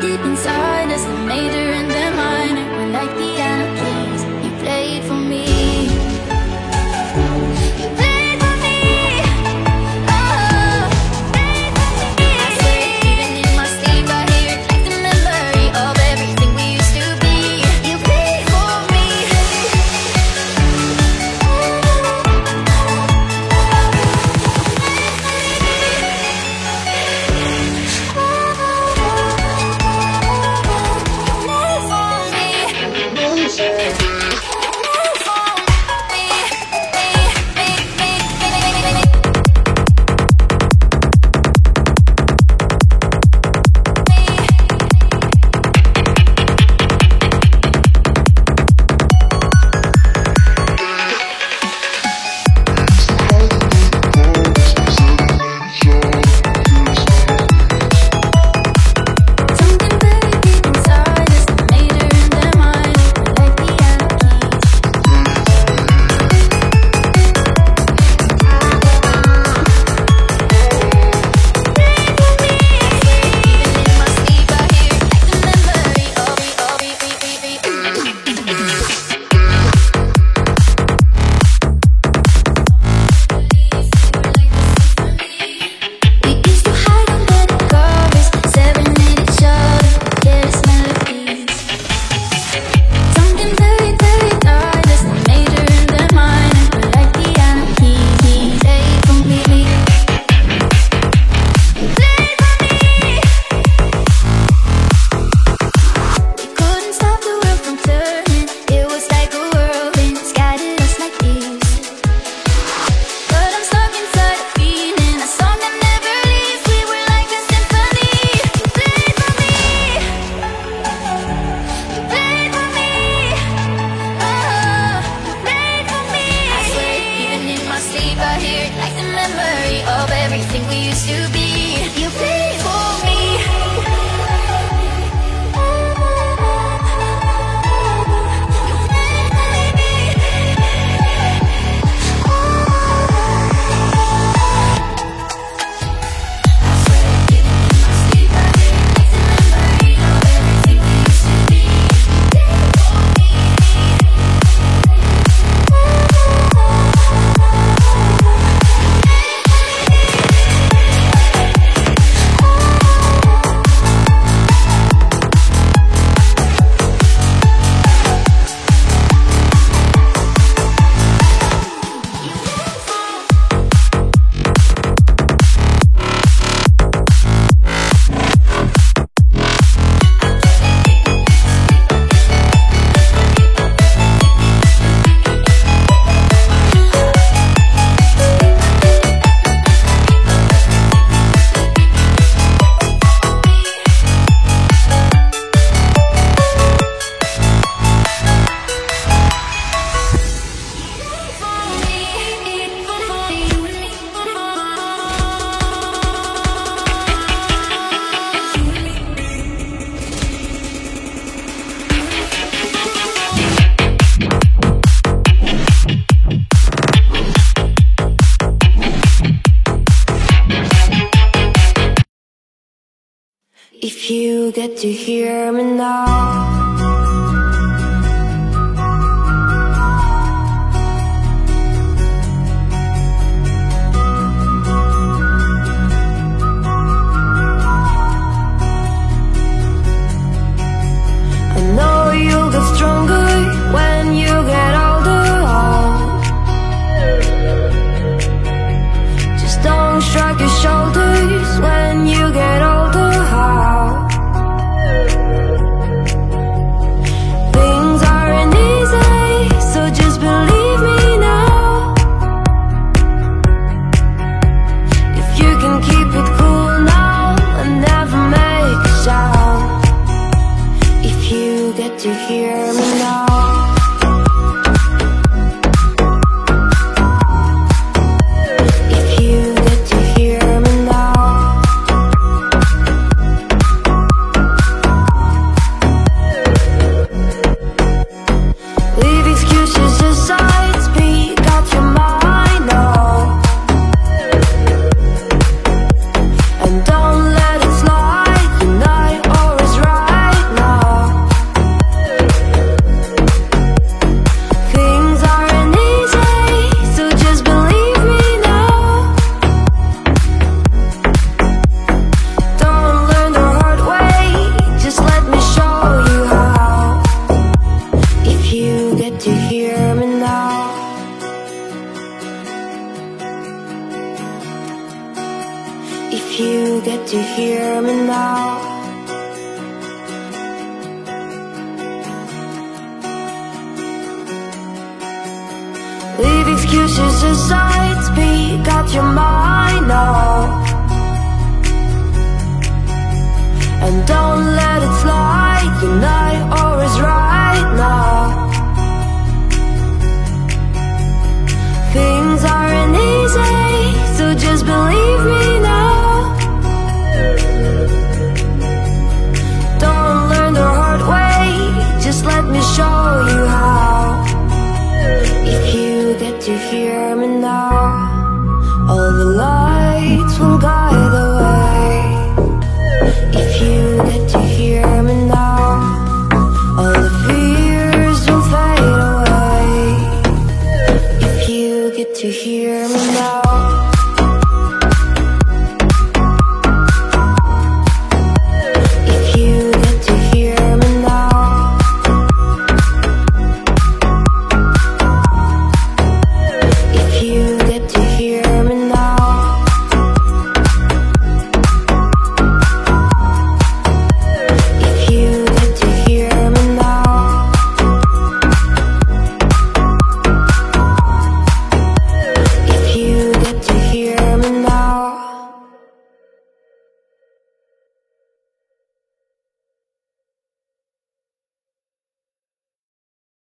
deep inside us, the major and the minor. We're like the If you get to hear me now now. Come me now. Leave excuses aside, speak out your mind now. show you how? If you get to hear me now All the lights will guide the way. If you get to hear me now All the fears will fade away. If you get to hear me now